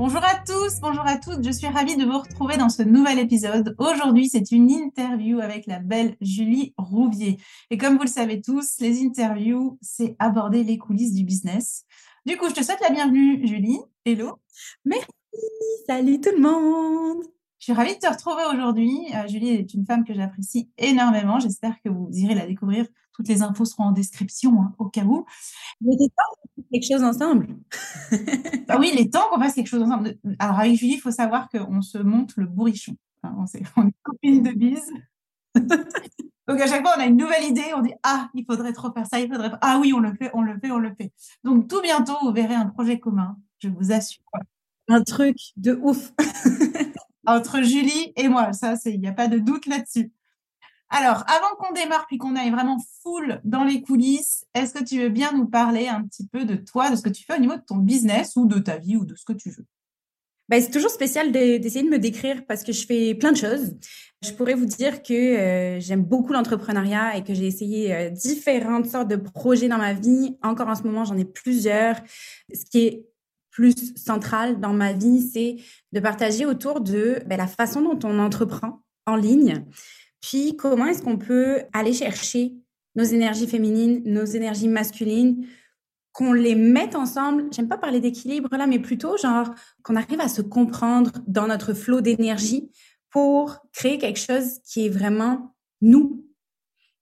Bonjour à tous, bonjour à toutes, je suis ravie de vous retrouver dans ce nouvel épisode. Aujourd'hui, c'est une interview avec la belle Julie Rouvier. Et comme vous le savez tous, les interviews, c'est aborder les coulisses du business. Du coup, je te souhaite la bienvenue, Julie. Hello. Merci, salut tout le monde. Je suis ravie de te retrouver aujourd'hui. Euh, Julie est une femme que j'apprécie énormément. J'espère que vous irez la découvrir. Toutes les infos seront en description, hein, au cas où. Mais il est temps qu'on fasse quelque chose ensemble. ah oui, il est temps qu'on fasse quelque chose ensemble. Alors, avec Julie, il faut savoir qu'on se monte le bourrichon. on, est, on copine de bise. Donc, à chaque fois, on a une nouvelle idée. On dit Ah, il faudrait trop faire ça, il faudrait. Ah oui, on le fait, on le fait, on le fait. Donc, tout bientôt, vous verrez un projet commun. Je vous assure. Un truc de ouf. entre Julie et moi. Ça, c'est, il n'y a pas de doute là-dessus. Alors, avant qu'on démarre puis qu'on aille vraiment full dans les coulisses, est-ce que tu veux bien nous parler un petit peu de toi, de ce que tu fais au niveau de ton business ou de ta vie ou de ce que tu veux? Ben, c'est toujours spécial d'essayer de me décrire parce que je fais plein de choses. Je pourrais vous dire que euh, j'aime beaucoup l'entrepreneuriat et que j'ai essayé euh, différentes sortes de projets dans ma vie. Encore en ce moment, j'en ai plusieurs. Ce qui est plus centrale dans ma vie, c'est de partager autour de ben, la façon dont on entreprend en ligne, puis comment est-ce qu'on peut aller chercher nos énergies féminines, nos énergies masculines, qu'on les mette ensemble? J'aime pas parler d'équilibre là, mais plutôt genre qu'on arrive à se comprendre dans notre flot d'énergie pour créer quelque chose qui est vraiment nous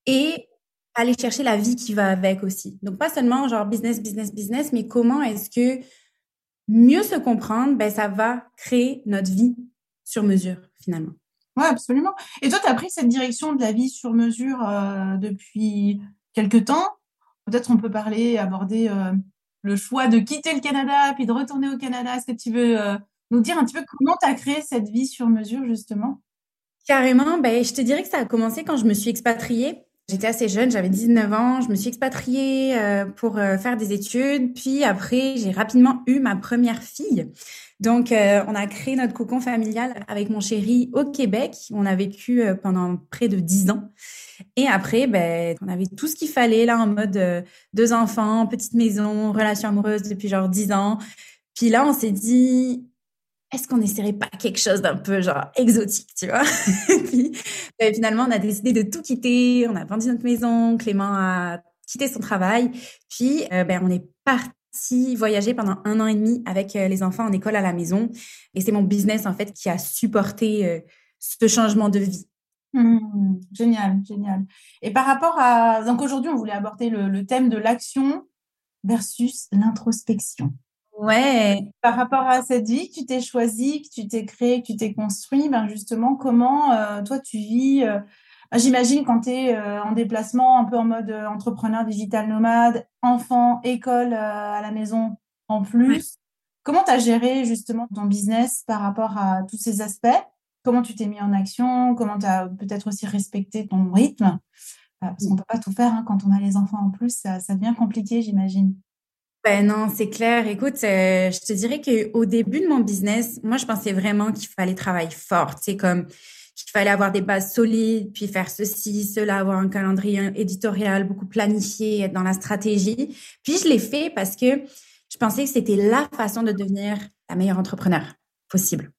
et aller chercher la vie qui va avec aussi. Donc pas seulement genre business, business, business, mais comment est-ce que mieux se comprendre, ben, ça va créer notre vie sur mesure, finalement. Oui, absolument. Et toi, tu as pris cette direction de la vie sur mesure euh, depuis quelques temps? Peut-être on peut parler, aborder euh, le choix de quitter le Canada puis de retourner au Canada. Est-ce que tu veux euh, nous dire un petit peu comment tu as créé cette vie sur mesure, justement? Carrément, ben, je te dirais que ça a commencé quand je me suis expatriée. J'étais assez jeune, j'avais 19 ans, je me suis expatriée euh, pour euh, faire des études, puis après j'ai rapidement eu ma première fille. Donc euh, on a créé notre cocon familial avec mon chéri au Québec. On a vécu pendant près de 10 ans. Et après, ben, on avait tout ce qu'il fallait là en mode deux enfants, petite maison, relation amoureuse depuis genre 10 ans. Puis là, on s'est dit, est-ce qu'on n'essaierait pas quelque chose d'un peu genre exotique, tu vois? Puis ben, finalement, on a décidé de tout quitter. On a vendu notre maison. Clément a quitté son travail. Puis euh, ben, on est parti voyager pendant un an et demi avec euh, les enfants en école à la maison. Et c'est mon business en fait qui a supporté euh, ce changement de vie. Mmh, génial, génial. Et par rapport à donc aujourd'hui, on voulait aborder le thème de l'action versus l'introspection. Ouais. Par rapport à cette vie que tu t'es choisie, que tu t'es créée, que tu t'es construit, ben justement, comment euh, toi tu vis euh, ben, J'imagine quand tu es euh, en déplacement, un peu en mode entrepreneur digital nomade, enfant, école à la maison en plus. Comment tu as géré justement ton business par rapport à tous ces aspects? Comment tu t'es mis en action? Comment tu as peut-être aussi respecté ton rythme? Parce qu'on ne peut pas tout faire hein, quand on a les enfants en plus, ça, ça devient compliqué, j'imagine. Ben non, c'est clair. Écoute, euh, je te dirais qu'au début de mon business, moi, je pensais vraiment qu'il fallait travailler fort. C'est comme qu'il fallait avoir des bases solides, puis faire ceci, cela, avoir un calendrier éditorial beaucoup planifié, être dans la stratégie. Puis je l'ai fait parce que je pensais que c'était la façon de devenir la meilleure entrepreneur possible.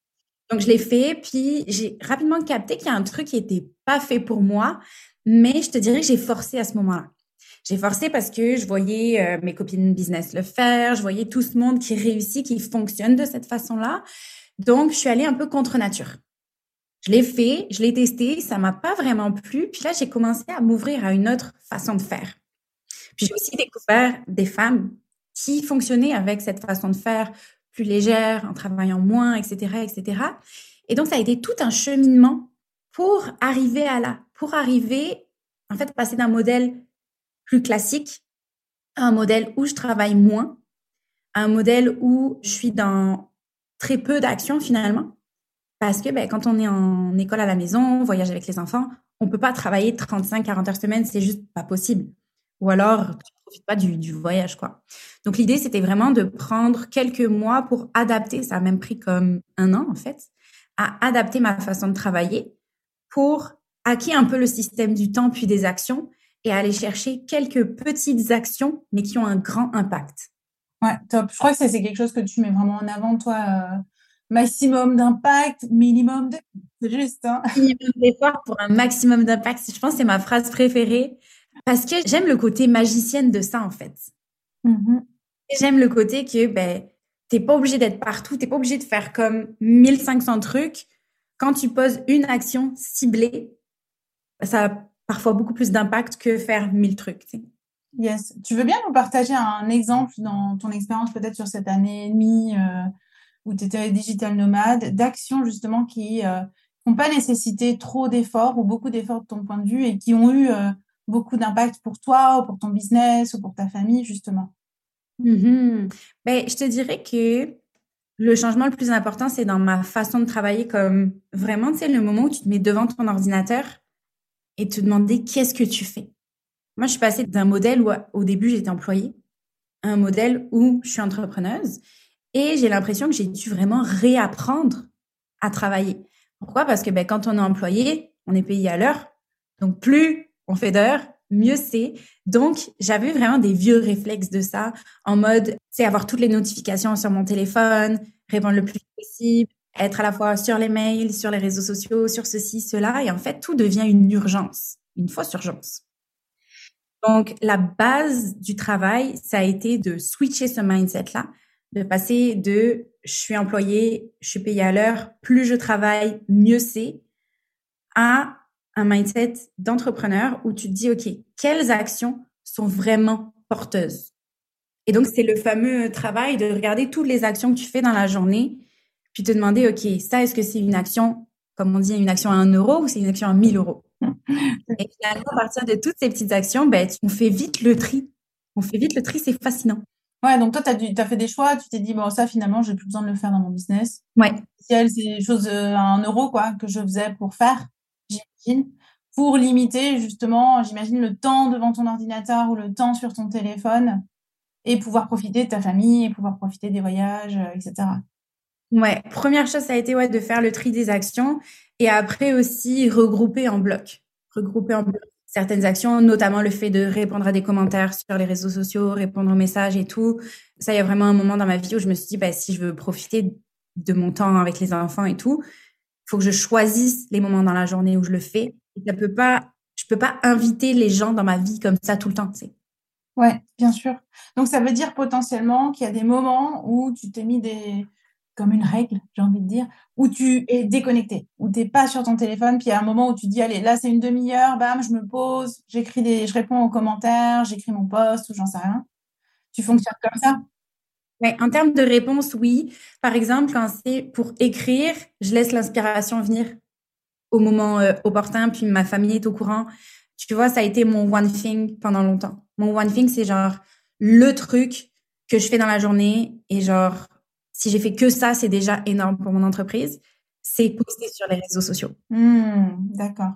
Donc je l'ai fait, puis j'ai rapidement capté qu'il y a un truc qui n'était pas fait pour moi, mais je te dirais que j'ai forcé à ce moment-là. J'ai forcé parce que je voyais euh, mes copines business le faire, je voyais tout ce monde qui réussit, qui fonctionne de cette façon-là. Donc, je suis allée un peu contre nature. Je l'ai fait, je l'ai testé, ça m'a pas vraiment plu. Puis là, j'ai commencé à m'ouvrir à une autre façon de faire. Puis j'ai aussi découvert des femmes qui fonctionnaient avec cette façon de faire plus légère, en travaillant moins, etc., etc. Et donc, ça a été tout un cheminement pour arriver à là, pour arriver, en fait, passer d'un modèle classique un modèle où je travaille moins, un modèle où je suis dans très peu d'actions finalement. Parce que ben, quand on est en école à la maison, on voyage avec les enfants, on peut pas travailler 35-40 heures semaine, c'est juste pas possible. Ou alors, tu profites pas du, voyage, quoi. Donc, l'idée, c'était vraiment de prendre quelques mois pour adapter, ça a même pris comme un an, en fait, à adapter ma façon de travailler pour acquérir un peu le système du temps puis des actions et aller chercher quelques petites actions, mais qui ont un grand impact. Ouais, top. Je crois que ça, c'est quelque chose que tu mets vraiment en avant, toi. Euh, maximum d'impact, minimum de... C'est juste, hein. Minimum d'effort pour un maximum d'impact. Je pense que c'est ma phrase préférée parce que j'aime le côté magicienne de ça, en fait. Mm-hmm. J'aime le côté que, ben, t'es pas obligé d'être partout, t'es pas obligé de faire comme 1500 trucs. Quand tu poses une action ciblée, ça parfois beaucoup plus d'impact que faire 1000 trucs. Yes. Tu veux bien nous partager un exemple dans ton expérience peut-être sur cette année et demie euh, où tu étais digital nomade, d'actions justement qui n'ont euh, pas nécessité trop d'efforts ou beaucoup d'efforts de ton point de vue et qui ont eu euh, beaucoup d'impact pour toi ou pour ton business ou pour ta famille justement? Mm-hmm. ben, Je te dirais que le changement le plus important, c'est dans ma façon de travailler comme vraiment, tu sais, le moment où tu te mets devant ton ordinateur et te demander qu'est-ce que tu fais. Moi, je suis passée d'un modèle où au début j'étais employée à un modèle où je suis entrepreneuse et j'ai l'impression que j'ai dû vraiment réapprendre à travailler. Pourquoi? Parce que ben, quand on est employé, on est payé à l'heure. Donc plus on fait d'heures, mieux c'est. Donc j'avais vraiment des vieux réflexes de ça en mode, c'est avoir toutes les notifications sur mon téléphone, répondre le plus possible, être à la fois sur les mails, sur les réseaux sociaux, sur ceci, cela. Et en fait, tout devient une urgence, une fausse urgence. Donc, la base du travail, ça a été de switcher ce mindset-là, de passer de je suis employé, je suis payé à l'heure, plus je travaille, mieux c'est, à un mindset d'entrepreneur où tu te dis, OK, quelles actions sont vraiment porteuses? Et donc, c'est le fameux travail de regarder toutes les actions que tu fais dans la journée, puis te demander, OK, ça, est-ce que c'est une action, comme on dit, une action à un euro ou c'est une action à 1000 euros? Et finalement, à partir de toutes ces petites actions, ben, on fait vite le tri. On fait vite le tri, c'est fascinant. Ouais, donc toi, tu as, fait des choix, tu t'es dit, bon, ça, finalement, j'ai plus besoin de le faire dans mon business. Ouais. c'est des choses euh, à un euro, quoi, que je faisais pour faire, j'imagine, pour limiter, justement, j'imagine, le temps devant ton ordinateur ou le temps sur ton téléphone et pouvoir profiter de ta famille et pouvoir profiter des voyages, euh, etc. Ouais, première chose, ça a été ouais, de faire le tri des actions et après aussi regrouper en bloc. Regrouper en bloc certaines actions, notamment le fait de répondre à des commentaires sur les réseaux sociaux, répondre aux messages et tout. Ça, il y a vraiment un moment dans ma vie où je me suis dit, bah, si je veux profiter de mon temps avec les enfants et tout, faut que je choisisse les moments dans la journée où je le fais. Et ça peut pas, je peux pas inviter les gens dans ma vie comme ça tout le temps, tu sais. Ouais, bien sûr. Donc, ça veut dire potentiellement qu'il y a des moments où tu t'es mis des, comme une règle, j'ai envie de dire, où tu es déconnecté, où tu n'es pas sur ton téléphone, puis il y a un moment où tu dis, allez, là, c'est une demi-heure, bam, je me pose, j'écris des, je réponds aux commentaires, j'écris mon post ou j'en sais rien. Tu fonctionnes comme ça? Ouais, en termes de réponse, oui. Par exemple, quand c'est pour écrire, je laisse l'inspiration venir au moment euh, opportun, puis ma famille est au courant. Tu vois, ça a été mon one thing pendant longtemps. Mon one thing, c'est genre le truc que je fais dans la journée et genre si j'ai fait que ça, c'est déjà énorme pour mon entreprise. C'est poster sur les réseaux sociaux. Hmm, d'accord.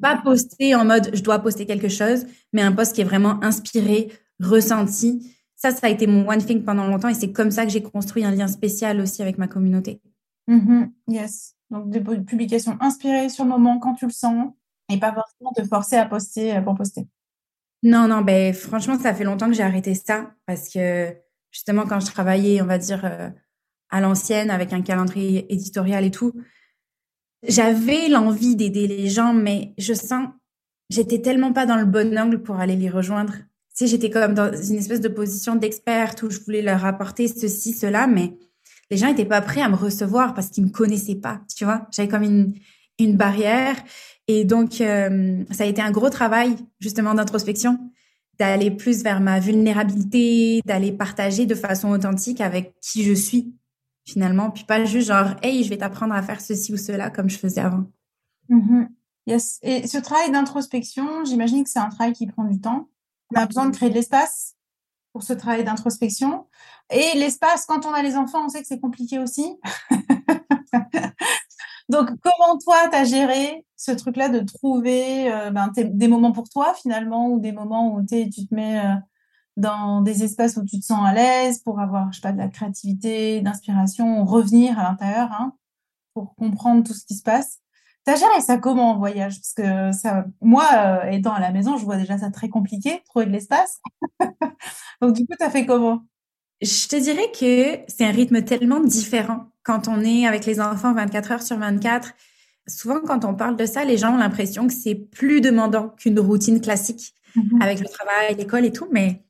Pas poster en mode je dois poster quelque chose, mais un post qui est vraiment inspiré, ressenti. Ça, ça a été mon one thing pendant longtemps et c'est comme ça que j'ai construit un lien spécial aussi avec ma communauté. Mm-hmm. yes. Donc des publications inspirées sur le moment quand tu le sens et pas forcément te forcer à poster euh, pour poster. Non, non, ben franchement, ça fait longtemps que j'ai arrêté ça parce que justement quand je travaillais, on va dire euh, à l'ancienne avec un calendrier éditorial et tout. J'avais l'envie d'aider les gens, mais je sens, j'étais tellement pas dans le bon angle pour aller les rejoindre. Tu sais, j'étais comme dans une espèce de position d'experte où je voulais leur apporter ceci, cela, mais les gens étaient pas prêts à me recevoir parce qu'ils me connaissaient pas, tu vois. J'avais comme une, une barrière. Et donc, euh, ça a été un gros travail justement d'introspection, d'aller plus vers ma vulnérabilité, d'aller partager de façon authentique avec qui je suis finalement, puis pas juste genre, hey, je vais t'apprendre à faire ceci ou cela comme je faisais avant. Mm-hmm. Yes. Et ce travail d'introspection, j'imagine que c'est un travail qui prend du temps. On a besoin de créer de l'espace pour ce travail d'introspection. Et l'espace, quand on a les enfants, on sait que c'est compliqué aussi. Donc, comment toi, tu as géré ce truc-là de trouver euh, ben, des moments pour toi, finalement, ou des moments où tu te mets euh, dans des espaces où tu te sens à l'aise pour avoir, je sais pas, de la créativité, d'inspiration, revenir à l'intérieur, hein, pour comprendre tout ce qui se passe. T'as géré ça comment en voyage? Parce que ça, moi, euh, étant à la maison, je vois déjà ça très compliqué, trouver de l'espace. Donc du coup, t'as fait comment? Je te dirais que c'est un rythme tellement différent quand on est avec les enfants 24 heures sur 24. Souvent, quand on parle de ça, les gens ont l'impression que c'est plus demandant qu'une routine classique mmh avec le travail, l'école et tout, mais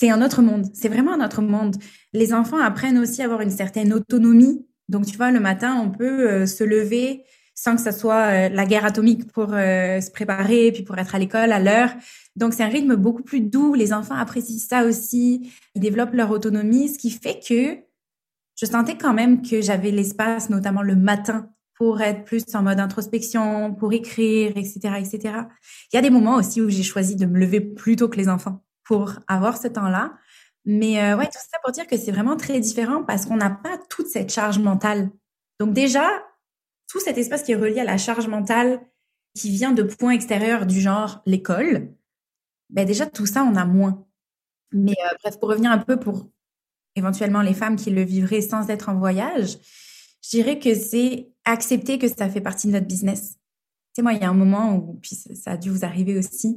c'est un autre monde. C'est vraiment un autre monde. Les enfants apprennent aussi à avoir une certaine autonomie. Donc, tu vois, le matin, on peut euh, se lever sans que ça soit euh, la guerre atomique pour euh, se préparer, puis pour être à l'école à l'heure. Donc, c'est un rythme beaucoup plus doux. Les enfants apprécient ça aussi. Ils développent leur autonomie, ce qui fait que je sentais quand même que j'avais l'espace, notamment le matin, pour être plus en mode introspection, pour écrire, etc., etc. Il y a des moments aussi où j'ai choisi de me lever plus tôt que les enfants pour avoir ce temps-là. Mais euh, ouais, tout ça pour dire que c'est vraiment très différent parce qu'on n'a pas toute cette charge mentale. Donc déjà, tout cet espace qui est relié à la charge mentale qui vient de points extérieurs du genre l'école, ben déjà tout ça, on a moins. Mais euh, bref, pour revenir un peu pour éventuellement les femmes qui le vivraient sans être en voyage, je dirais que c'est accepter que ça fait partie de notre business. Tu sais, moi, il y a un moment où, puis ça a dû vous arriver aussi,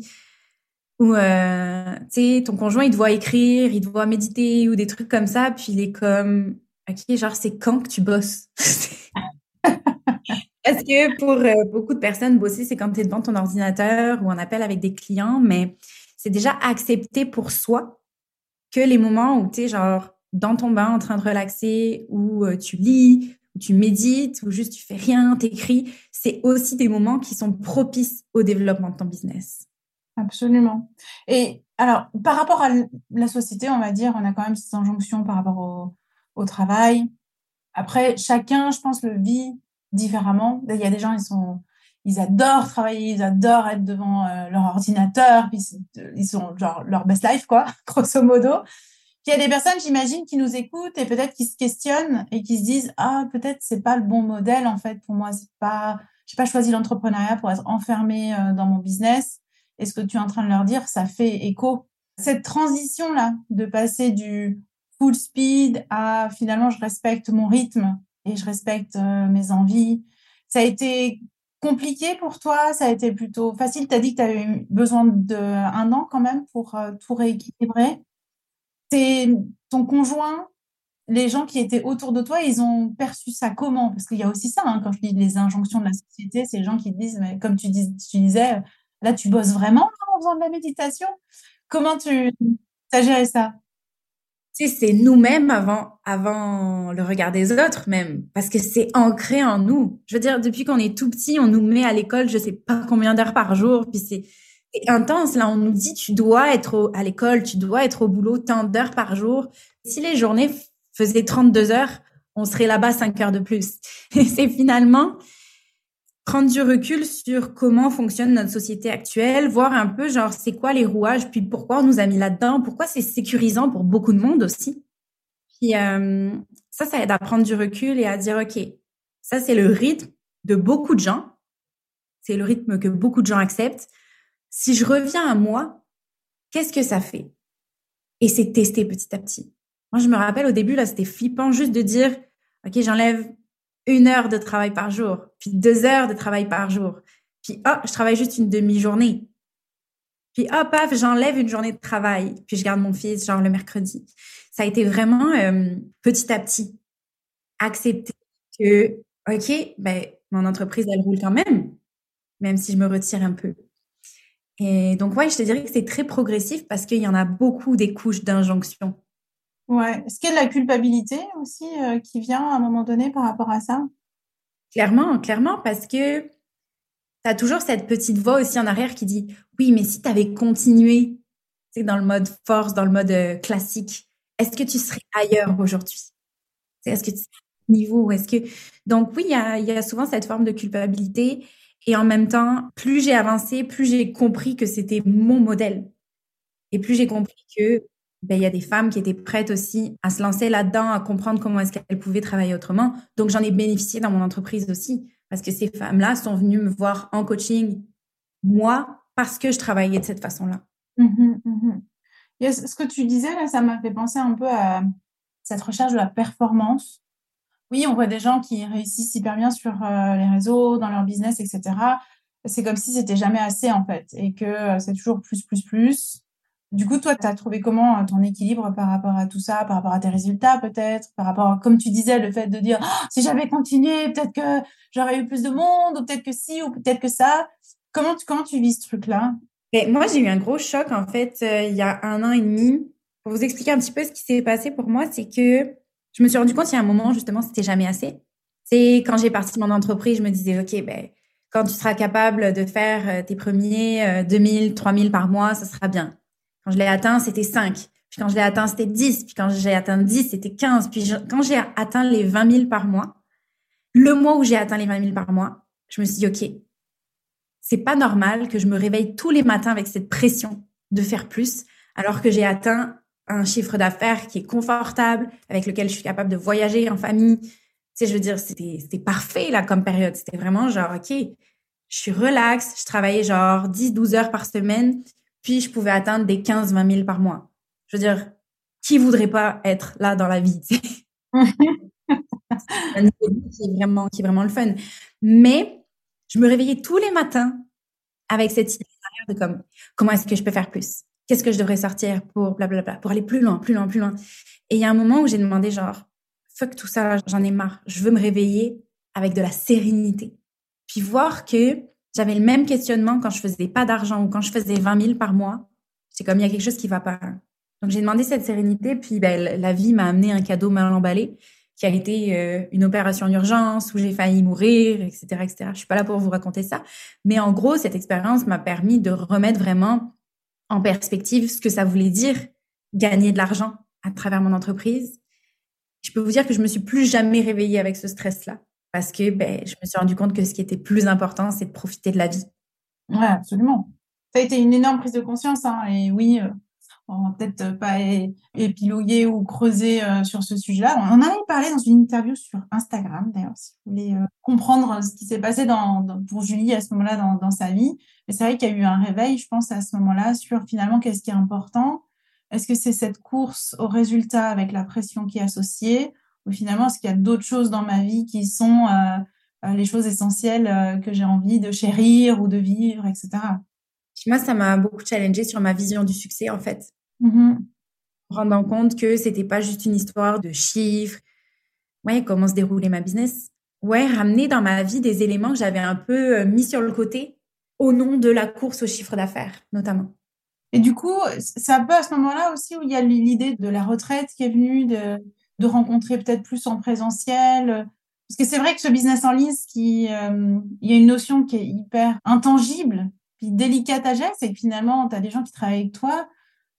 où euh, tu sais ton conjoint il doit écrire, il doit méditer ou des trucs comme ça, puis il est comme ok genre c'est quand que tu bosses? Parce que pour euh, beaucoup de personnes bosser c'est quand tu es devant ton ordinateur ou en appel avec des clients, mais c'est déjà accepté pour soi que les moments où tu es genre dans ton bain en train de relaxer ou euh, tu lis ou tu médites ou juste tu fais rien, t'écris, c'est aussi des moments qui sont propices au développement de ton business. Absolument. Et alors, par rapport à la société, on va dire, on a quand même ces injonctions par rapport au, travail. Après, chacun, je pense, le vit différemment. Il y a des gens, ils sont, ils adorent travailler, ils adorent être devant euh, leur ordinateur, puis ils sont genre leur best life, quoi, grosso modo. Puis il y a des personnes, j'imagine, qui nous écoutent et peut-être qui se questionnent et qui se disent, ah, peut-être c'est pas le bon modèle, en fait, pour moi, c'est pas, j'ai pas choisi l'entrepreneuriat pour être enfermé euh, dans mon business et ce que tu es en train de leur dire, ça fait écho. Cette transition-là, de passer du full speed à finalement je respecte mon rythme et je respecte euh, mes envies, ça a été compliqué pour toi? Ça a été plutôt facile? Tu as dit que tu eu besoin d'un an quand même pour euh, tout rééquilibrer. Ton conjoint, les gens qui étaient autour de toi, ils ont perçu ça comment? Parce qu'il y a aussi ça, hein, quand je dis les injonctions de la société, c'est les gens qui disent, mais comme tu, dis, tu disais, Là, tu bosses vraiment en faisant de la méditation? Comment tu as géré ça? Tu sais, c'est nous-mêmes avant, avant le regard des autres même, parce que c'est ancré en nous. Je veux dire, depuis qu'on est tout petit, on nous met à l'école, je sais pas combien d'heures par jour, puis c'est intense. Là, on nous dit, tu dois être à l'école, tu dois être au boulot tant d'heures par jour. Si les journées faisaient 32 heures, on serait là-bas 5 heures de plus. Et c'est finalement prendre du recul sur comment fonctionne notre société actuelle, voir un peu genre c'est quoi les rouages, puis pourquoi on nous a mis là-dedans, pourquoi c'est sécurisant pour beaucoup de monde aussi. Puis euh, ça, ça aide à prendre du recul et à dire ok, ça c'est le rythme de beaucoup de gens, c'est le rythme que beaucoup de gens acceptent. Si je reviens à moi, qu'est-ce que ça fait? Et c'est tester petit à petit. Moi, je me rappelle au début là, c'était flippant juste de dire ok, j'enlève une heure de travail par jour, puis deux heures de travail par jour, puis oh, je travaille juste une demi-journée. Puis hop, paf, j'enlève une journée de travail, puis je garde mon fils genre le mercredi. Ça a été vraiment euh, petit à petit accepter que ok, ben mon entreprise elle roule quand même, même si je me retire un peu. Et donc ouais, je te dirais que c'est très progressif parce qu'il y en a beaucoup des couches d'injonction Ouais. Est-ce qu'il y a de la culpabilité aussi euh, qui vient à un moment donné par rapport à ça? Clairement, clairement, parce que tu as toujours cette petite voix aussi en arrière qui dit oui, mais si tu avais continué dans le mode force, dans le mode euh, classique, est-ce que tu serais ailleurs aujourd'hui? Est-ce que tu serais niveau? Est-ce que donc oui, il y a souvent cette forme de culpabilité et en même temps, plus j'ai avancé, plus j'ai compris que c'était mon modèle. Et plus j'ai compris que ben, il y a des femmes qui étaient prêtes aussi à se lancer là-dedans, à comprendre comment est-ce qu'elles pouvaient travailler autrement. Donc, j'en ai bénéficié dans mon entreprise aussi, parce que ces femmes-là sont venues me voir en coaching, moi, parce que je travaillais de cette façon-là. Mmh mmh ce que tu disais, là, ça m'a fait penser un peu à cette recherche de la performance. Oui, on voit des gens qui réussissent hyper bien sur euh, les réseaux, dans leur business, etc. C'est comme si c'était jamais assez, en fait, et que euh, c'est toujours plus, plus, plus. Du coup, toi, tu as trouvé comment euh, ton équilibre par rapport à tout ça, par rapport à tes résultats peut-être, par rapport, comme tu disais, le fait de dire «Oh, si j'avais continué, peut-être que j'aurais eu plus de monde, ou peut-être que si, ou peut-être que ça. Comment tu, comment tu vis ce truc-là? Ben, Moi, j'ai eu un gros choc en fait euh, il y a un an et demi. Pour vous expliquer un petit peu ce qui s'est passé pour moi, c'est que je me suis rendu compte il y a un moment justement, c'était jamais assez. C'est quand j'ai parti mon entreprise, je me disais ok, ben quand tu seras capable de faire euh, tes premiers 2000, 3000 par mois, ça sera bien. Quand je l'ai atteint, c'était 5. Puis quand je l'ai atteint, c'était 10. Puis quand j'ai atteint 10, c'était 15. Puis quand j'ai atteint les 20 000 par mois, le mois où j'ai atteint les 20 000 par mois, je me suis dit, OK, c'est pas normal que je me réveille tous les matins avec cette pression de faire plus, alors que j'ai atteint un chiffre d'affaires qui est confortable, avec lequel je suis capable de voyager en famille. Tu sais, je veux dire, c'était parfait là comme période. C'était vraiment genre, OK, je suis relax, je travaillais genre 10, 12 heures par semaine puis je pouvais atteindre des 15-20 000 par mois. Je veux dire, qui voudrait pas être là dans la vie C'est un qui est vraiment, qui est vraiment le fun. Mais je me réveillais tous les matins avec cette idée de comme, comment est-ce que je peux faire plus? Qu'est-ce que je devrais sortir pour blablabla, pour aller plus loin, plus loin, plus loin? Et il y a un moment où j'ai demandé genre, fuck tout ça, j'en ai marre. Je veux me réveiller avec de la sérénité. Puis voir que j'avais le même questionnement quand je faisais pas d'argent ou quand je faisais 20 000 par mois. C'est comme il y a quelque chose qui va pas. Donc j'ai demandé cette sérénité, puis ben, la vie m'a amené un cadeau mal emballé qui a été euh, une opération d'urgence où j'ai failli mourir, etc., etc. Je suis pas là pour vous raconter ça, mais en gros cette expérience m'a permis de remettre vraiment en perspective ce que ça voulait dire gagner de l'argent à travers mon entreprise. Je peux vous dire que je me suis plus jamais réveillée avec ce stress-là parce que ben, je me suis rendu compte que ce qui était plus important, c'est de profiter de la vie. Oui, absolument. Ça a été une énorme prise de conscience. Hein, et oui, euh, on va peut-être pas épiloguer ou creuser euh, sur ce sujet-là. On en avait parlé dans une interview sur Instagram, d'ailleurs, si vous voulez euh, comprendre ce qui s'est passé pour Julie à ce moment-là dans, dans, sa vie. Mais c'est vrai qu'il y a eu un réveil, je pense, à ce moment-là sur finalement qu'est-ce qui est important? Est-ce que c'est cette course au résultat avec la pression qui est associée? Ou finalement, est-ce qu'il y a d'autres choses dans ma vie qui sont euh, euh, les choses essentielles euh, que j'ai envie de chérir ou de vivre, etc. Moi, ça m'a beaucoup challengé sur ma vision du succès, en fait. Mmh Rendant compte que c'était pas juste une histoire de chiffres. Ouais, comment se déroulait ma business. Ouais, ramener dans ma vie des éléments que j'avais un peu mis sur le côté au nom de la course au chiffre d'affaires, notamment. Et du coup, c'est un peu à ce moment-là aussi où il y a l'idée de la retraite qui est venue, de, de rencontrer peut-être plus en présentiel Parce que c'est vrai que ce business en ligne, euh, il y a une notion qui est hyper intangible, puis délicate à gérer, c'est que finalement, tu as des gens qui travaillent avec toi,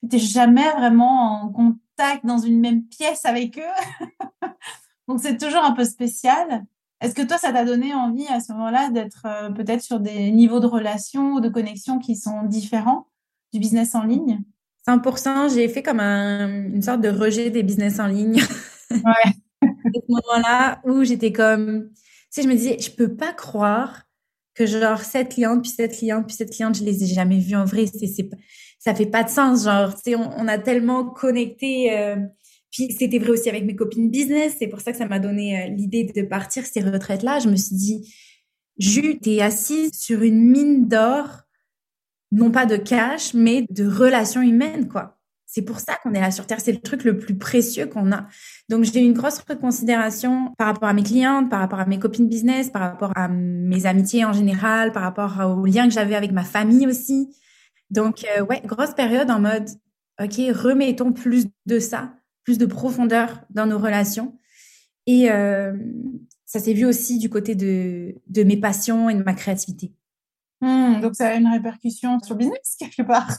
tu n'es jamais vraiment en contact dans une même pièce avec eux. Donc, c'est toujours un peu spécial. Est-ce que toi, ça t'a donné envie à ce moment-là d'être euh, peut-être sur des niveaux de relations ou de connexion qui sont différents du business en ligne? 100%, j'ai fait comme une sorte de rejet des business en ligne. Ouais. à ce moment-là où j'étais comme, tu sais, je me disais, je peux pas croire que genre cette cliente, puis cette cliente, puis cette cliente, je les ai jamais vues en vrai. C'est, c'est, ça fait pas de sens. Genre, tu sais, on, a tellement connecté. Euh, puis c'était vrai aussi avec mes copines business. C'est pour ça que ça m'a donné euh, l'idée de partir ces retraites-là. Je me suis dit, Jus, t'es assise sur une mine d'or non pas de cash, mais de relations humaines, quoi. C'est pour ça qu'on est là sur Terre. C'est le truc le plus précieux qu'on a. Donc, j'ai une grosse reconsidération par rapport à mes clientes, par rapport à mes copines business, par rapport à mes amitiés en général, par rapport aux liens que j'avais avec ma famille aussi. Donc, euh, ouais, grosse période en mode, OK, remettons plus de ça, plus de profondeur dans nos relations. Et euh, ça s'est vu aussi du côté de, de mes passions et de ma créativité. Mmh, donc ça a une répercussion sur le business quelque part.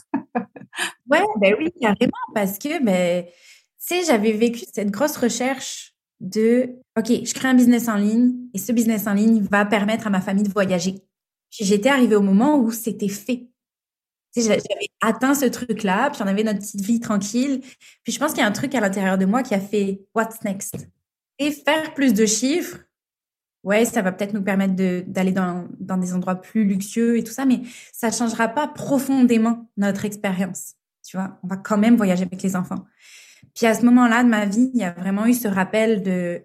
ouais, ben oui, carrément, parce que ben, tu sais, j'avais vécu cette grosse recherche de OK, je crée un business en ligne et ce business en ligne va permettre à ma famille de voyager. J'étais arrivée au moment où c'était fait. J'avais atteint ce truc-là, puis j'en avais notre petite vie tranquille. Puis je pense qu'il y a un truc à l'intérieur de moi qui a fait What's next? Et faire plus de chiffres, ouais, ça va peut-être nous permettre d'aller dans, dans des endroits plus luxueux et tout ça, mais ça changera pas profondément notre expérience. Tu vois, on va quand même voyager avec les enfants. Puis à ce moment-là de ma vie, il y a vraiment eu ce rappel de,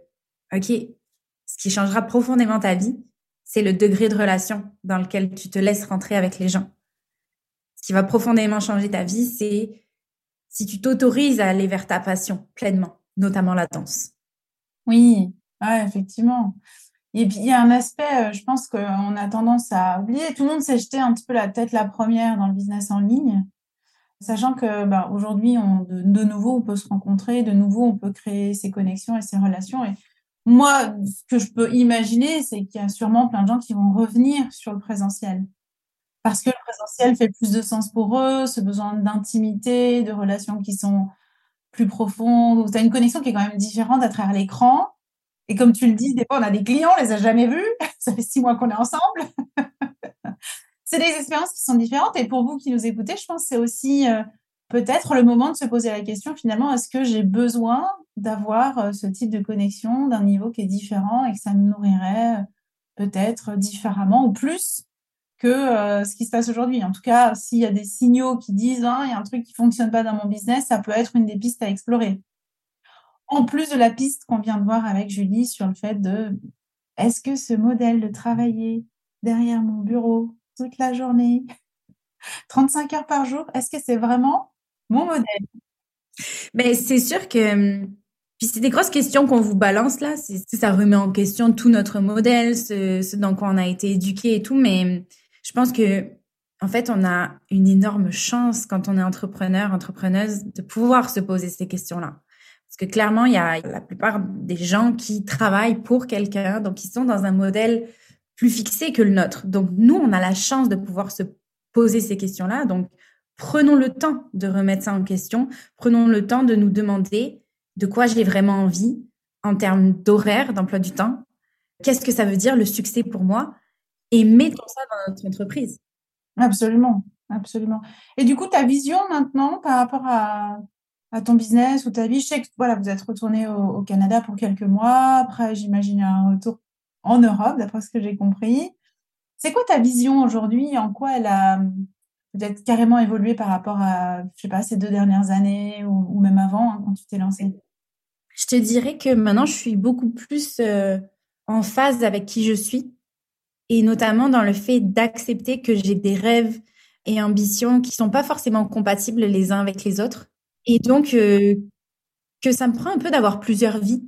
OK, ce qui changera profondément ta vie, c'est le degré de relation dans lequel tu te laisses rentrer avec les gens. Ce qui va profondément changer ta vie, c'est si tu t'autorises à aller vers ta passion pleinement, notamment la danse. Oui, ouais, effectivement. Et puis il y a un aspect, euh, je pense qu'on a tendance à oublier. Tout le monde s'est jeté un petit peu la tête la première dans le business en ligne, sachant que bah, aujourd'hui, de, de, nouveau, on peut se rencontrer, de nouveau, on peut créer ses connexions et ses relations. Et moi, ce que je peux imaginer, c'est qu'il y a sûrement plein de gens qui vont revenir sur le présentiel. Parce que le présentiel fait plus de sens pour eux, ce besoin d'intimité, de relations qui sont plus profondes, où tu as une connexion qui est quand même différente à travers l'écran. Et comme tu le dis, des fois, on a des clients, on les a jamais vus. Ça fait six mois qu'on est ensemble. c'est des expériences qui sont différentes. Et pour vous qui nous écoutez, je pense que c'est aussi euh, peut-être le moment de se poser la question, finalement, est-ce que j'ai besoin d'avoir euh, ce type de connexion d'un niveau qui est différent et que ça me nourrirait euh, peut-être différemment ou plus que ce qui se passe aujourd'hui? En tout cas, s'il y a des signaux qui disent hein, il y a un truc qui fonctionne pas dans mon business, ça peut être une des pistes à explorer. En plus de la piste qu'on vient de voir avec Julie sur le fait de est-ce que ce modèle de travailler derrière mon bureau toute la journée, 35 heures par jour, est-ce que c'est vraiment mon modèle? Mais c'est sûr que puis c'est des grosses questions qu'on vous balance là. Ça remet en question tout notre modèle, ce, dans quoi on a été éduqué et tout. Mais je pense que en fait, on a une énorme chance quand on est entrepreneur, entrepreneuse, de pouvoir se poser ces questions-là. Parce que clairement, il y a la plupart des gens qui travaillent pour quelqu'un, donc ils sont dans un modèle plus fixé que le nôtre. Donc nous, on a la chance de pouvoir se poser ces questions-là. Donc prenons le temps de remettre ça en question. Prenons le temps de nous demander de quoi j'ai vraiment envie en termes d'horaire, d'emploi du temps. Qu'est-ce que ça veut dire le succès pour moi? Et mettons ça dans notre entreprise. Absolument, absolument. Et du coup, ta vision maintenant par rapport à, ton business ou ta vie, je sais que voilà, vous êtes retourné au, Canada pour quelques mois. Après, j'imagine un retour en Europe, d'après ce que j'ai compris. C'est quoi ta vision aujourd'hui? En quoi elle a peut-être carrément évolué par rapport à, je sais pas, ces deux dernières années ou, même avant, hein, quand tu t'es lancée? Je te dirais que maintenant, je suis beaucoup plus euh, en phase avec qui je suis et notamment dans le fait d'accepter que j'ai des rêves et ambitions qui sont pas forcément compatibles les uns avec les autres. Et donc, euh, que ça me prend un peu d'avoir plusieurs vies.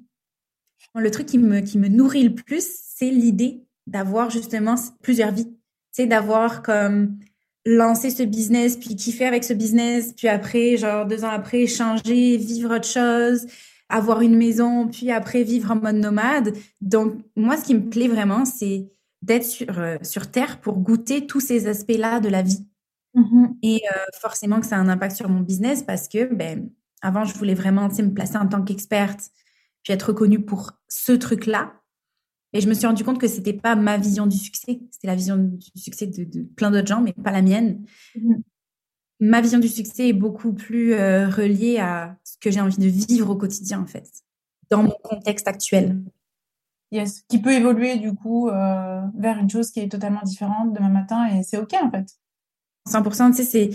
Le truc qui me, qui me nourrit le plus, c'est l'idée d'avoir justement plusieurs vies. C'est d'avoir comme lancer ce business, puis kiffer avec ce business, puis après, genre deux ans après, changer, vivre autre chose, avoir une maison, puis après vivre en mode nomade. Donc, moi, ce qui me plaît vraiment, c'est d'être sur, euh, sur Terre pour goûter tous ces aspects-là de la vie. Mm-hmm. Et euh, forcément que ça a un impact sur mon business parce que, ben, avant, je voulais vraiment me placer en tant qu'experte, puis être reconnue pour ce truc-là. Et je me suis rendu compte que c'était pas ma vision du succès, c'était la vision du succès de, plein d'autres gens, mais pas la mienne. Mhm. Ma vision du succès est beaucoup plus euh, reliée à ce que j'ai envie de vivre au quotidien, en fait, dans mon contexte actuel. Yes, qui peut évoluer du coup euh, vers une chose qui est totalement différente demain matin et c'est ok en fait. 100%, tu sais, c'est,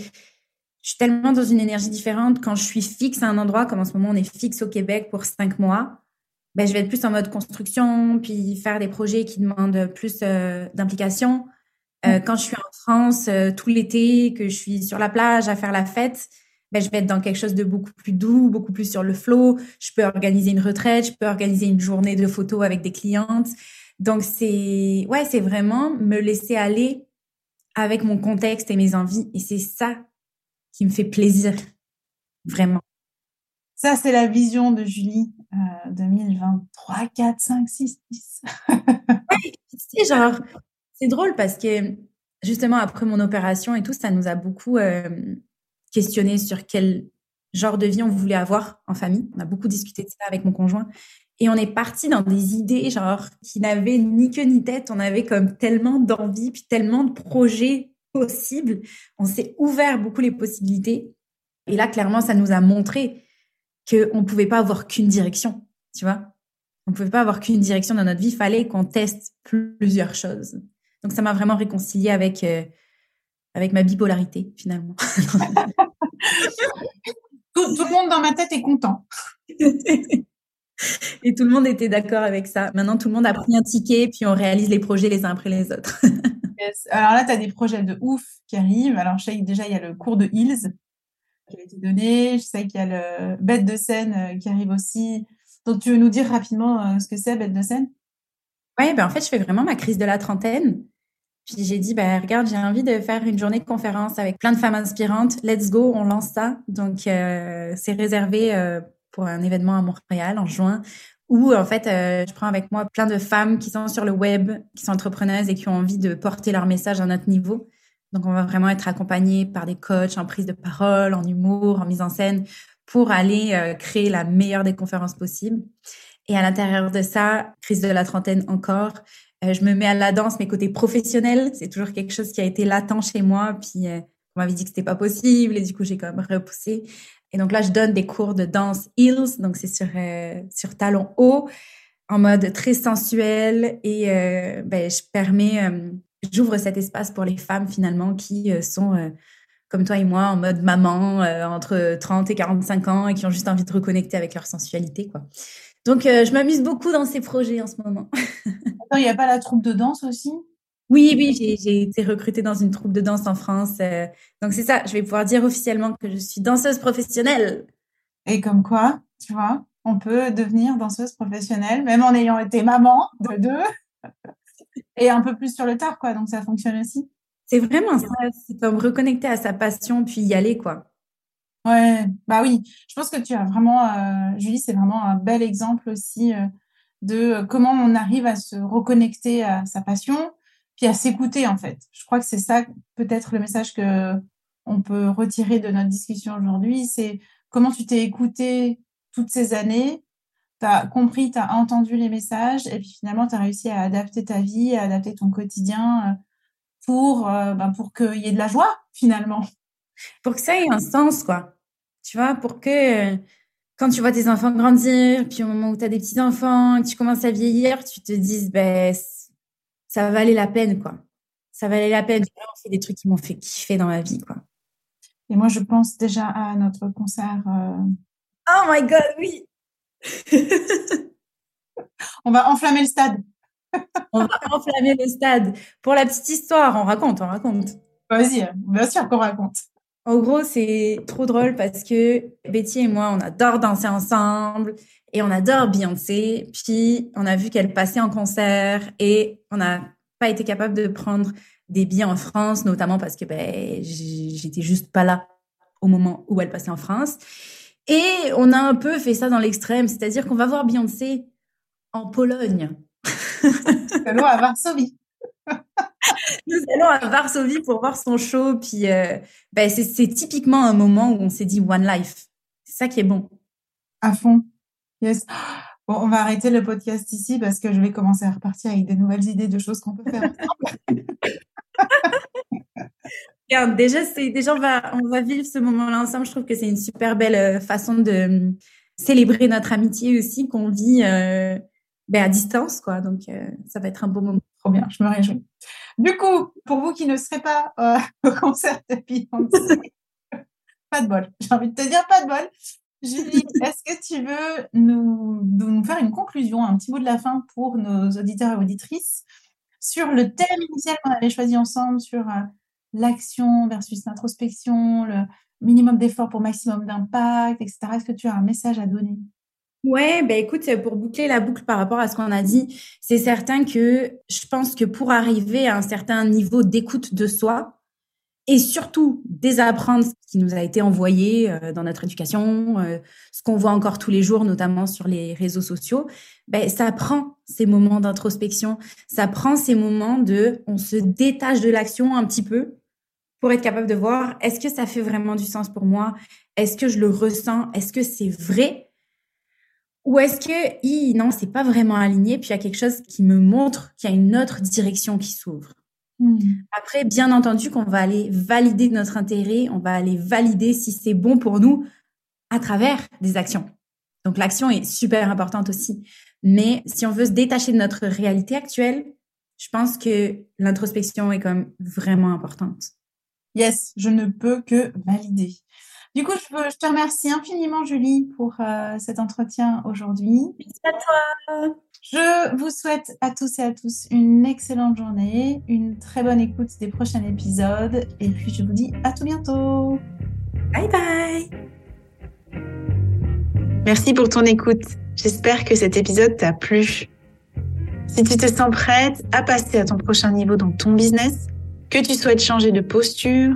je suis tellement dans une énergie différente quand je suis fixe à un endroit, comme en ce moment on est fixe au Québec pour cinq mois ben, je vais être plus en mode construction, puis faire des projets qui demandent plus euh, d'implication. Euh, quand je suis en France euh, tout l'été, que je suis sur la plage à faire la fête, ben, je vais être dans quelque chose de beaucoup plus doux, beaucoup plus sur le flow. Je peux organiser une retraite, je peux organiser une journée de photos avec des clientes. Donc c'est ouais, c'est vraiment me laisser aller avec mon contexte et mes envies et c'est ça qui me fait plaisir vraiment. Ça, c'est la vision de Julie 2023, 4, 5, 6, 10. c'est genre, c'est drôle parce que justement, après mon opération et tout, ça nous a beaucoup euh, questionné sur quel genre de vie on voulait avoir en famille. On a beaucoup discuté de ça avec mon conjoint. Et on est parti dans des idées, genre, qui n'avaient ni queue ni tête. On avait comme tellement d'envie, puis tellement de projets possibles. On s'est ouvert beaucoup les possibilités. Et là, clairement, ça nous a montré qu'on ne pouvait pas avoir qu'une direction, tu vois. On ne pouvait pas avoir qu'une direction dans notre vie. Il fallait qu'on teste plusieurs choses. Donc, ça m'a vraiment réconcilié avec, euh, avec ma bipolarité, finalement. tout, le monde dans ma tête est content. Et tout le monde était d'accord avec ça. Maintenant, tout le monde a pris un ticket, puis on réalise les projets les uns après les autres. Alors là, tu as des projets de ouf qui arrivent. Alors, je sais que déjà, il y a le cours de Hills qui a été donné. Je sais qu'il y a le bête de scène euh, qui arrive aussi. Donc, tu veux nous dire rapidement euh, ce que c'est, bête de scène Oui, ben en fait, je fais vraiment ma crise de la trentaine. Puis j'ai dit, ben, regarde, j'ai envie de faire une journée de conférence avec plein de femmes inspirantes. Let's go, on lance ça. Donc, euh, c'est réservé pour un événement à Montréal en juin où en fait je prends avec moi plein de femmes qui sont sur le web, qui sont entrepreneuses et qui ont envie de porter leur message à notre niveau. Donc, on va vraiment être accompagné par des coachs en prise de parole, en humour, en mise en scène, pour aller euh, créer la meilleure des conférences possibles. Et à l'intérieur de ça, crise de la trentaine encore, euh, je me mets à la danse, mes côtés professionnels, c'est toujours quelque chose qui a été latent chez moi. Puis, euh, on m'avait dit que c'était pas possible, et du coup, j'ai quand même repoussé. Et donc là, je donne des cours de danse heels, donc c'est sur sur talons hauts, en mode très sensuel, et ben, je permets j'ouvre cet espace pour les femmes finalement qui euh, sont euh, comme toi et moi en mode maman euh, entre 30 et 45 ans et qui ont juste envie de reconnecter avec leur sensualité quoi. Donc je m'amuse beaucoup dans ces projets en ce moment. Il n'y a pas la troupe de danse aussi? Oui, oui, j'ai été recrutée dans une troupe de danse en France. donc c'est ça, je vais pouvoir dire officiellement que je suis danseuse professionnelle. Et comme quoi, tu vois, on peut devenir danseuse professionnelle, même en ayant été maman de deux et un peu plus sur le tard, quoi. Donc ça fonctionne aussi. C'est vraiment ça, c'est comme reconnecter à sa passion puis y aller, quoi. Ouais, bah oui. Je pense que tu as vraiment, euh, Julie, c'est vraiment un bel exemple aussi euh, de comment on arrive à se reconnecter à sa passion, puis à s'écouter en fait. Je crois que c'est ça peut-être le message que on peut retirer de notre discussion aujourd'hui, c'est comment tu t'es écouté toutes ces années tu as compris, tu as entendu les messages et puis finalement, tu as réussi à adapter ta vie, à adapter ton quotidien euh, pour, ben, pour qu'il y ait de la joie finalement. Pour que ça ait un sens, quoi. Tu vois, pour que quand tu vois tes enfants grandir, puis au moment où tu as des petits-enfants, tu commences à vieillir, tu te dises, ben, ça valait la peine, quoi. Ça valait la peine. J'ai fait des trucs qui m'ont fait kiffer dans ma vie, quoi. Et moi, je pense déjà à notre concert. Oh my God, oui on va enflammer le stade. on va enflammer le stade. Pour la petite histoire, on raconte, on raconte. Vas-y, bien sûr qu'on raconte. En gros, c'est trop drôle parce que Betty et moi, on adore danser ensemble et on adore Beyoncé. Puis, on a vu qu'elle passait en concert et on n'a pas été capable de prendre des billets en France, notamment parce que ben, j'étais juste pas là au moment où elle passait en France. Et on a un peu fait ça dans l'extrême, c'est-à-dire qu'on va voir Beyoncé en Pologne. Allons à Varsovie. Nous allons à Varsovie pour voir son show. Puis euh, ben, c'est typiquement un moment où on s'est dit One Life. C'est ça qui est bon. À fond. Yes. Bon, on va arrêter le podcast ici parce que je vais commencer à repartir avec des nouvelles idées de choses qu'on peut faire déjà, c'est déjà on va on va vivre ce moment-là ensemble. Je trouve que c'est une super belle euh, façon de euh, célébrer notre amitié aussi qu'on vit euh, ben, à distance, quoi. Donc ça va être un beau moment. Trop bien, je me réjouis. Du coup, pour vous qui ne serez pas au concert de Beyoncé, pas de bol. J'ai envie de te dire pas de bol. Julie, est-ce que tu veux nous, nous faire une conclusion, un petit mot de la fin pour nos auditeurs et auditrices sur le thème initial qu'on avait choisi ensemble, sur l'action versus l'introspection, le minimum d'effort pour maximum d'impact, etc. Est-ce que tu as un message à donner? Ouais, ben écoute, pour boucler la boucle par rapport à ce qu'on a dit, c'est certain que je pense que pour arriver à un certain niveau d'écoute de soi et surtout désapprendre ce qui nous a été envoyé euh, dans notre éducation, euh, ce qu'on voit encore tous les jours, notamment sur les réseaux sociaux, ben, ça prend ces moments d'introspection, ça prend ces moments de, on se détache de l'action un petit peu pour être capable de voir, est-ce que ça fait vraiment du sens pour moi? Est-ce que je le ressens? Est-ce que c'est vrai? Ou est-ce que, non, c'est pas vraiment aligné, puis il y a quelque chose qui me montre qu'il y a une autre direction qui s'ouvre. Hmm. Après, bien entendu qu'on va aller valider notre intérêt, on va aller valider si c'est bon pour nous à travers des actions. Donc l'action est super importante aussi. Mais si on veut se détacher de notre réalité actuelle, je pense que l'introspection est comme vraiment importante. Yes, je ne peux que valider. Du coup, je, te remercie infiniment, Julie, pour euh, cet entretien aujourd'hui. Merci à toi. Je vous souhaite à tous et à tous une excellente journée, une très bonne écoute des prochains épisodes, et puis je vous dis à tout bientôt. Bye bye. Merci pour ton écoute. J'espère que cet épisode t'a plu. Si tu te sens prête à passer à ton prochain niveau dans ton business, que tu souhaites changer de posture,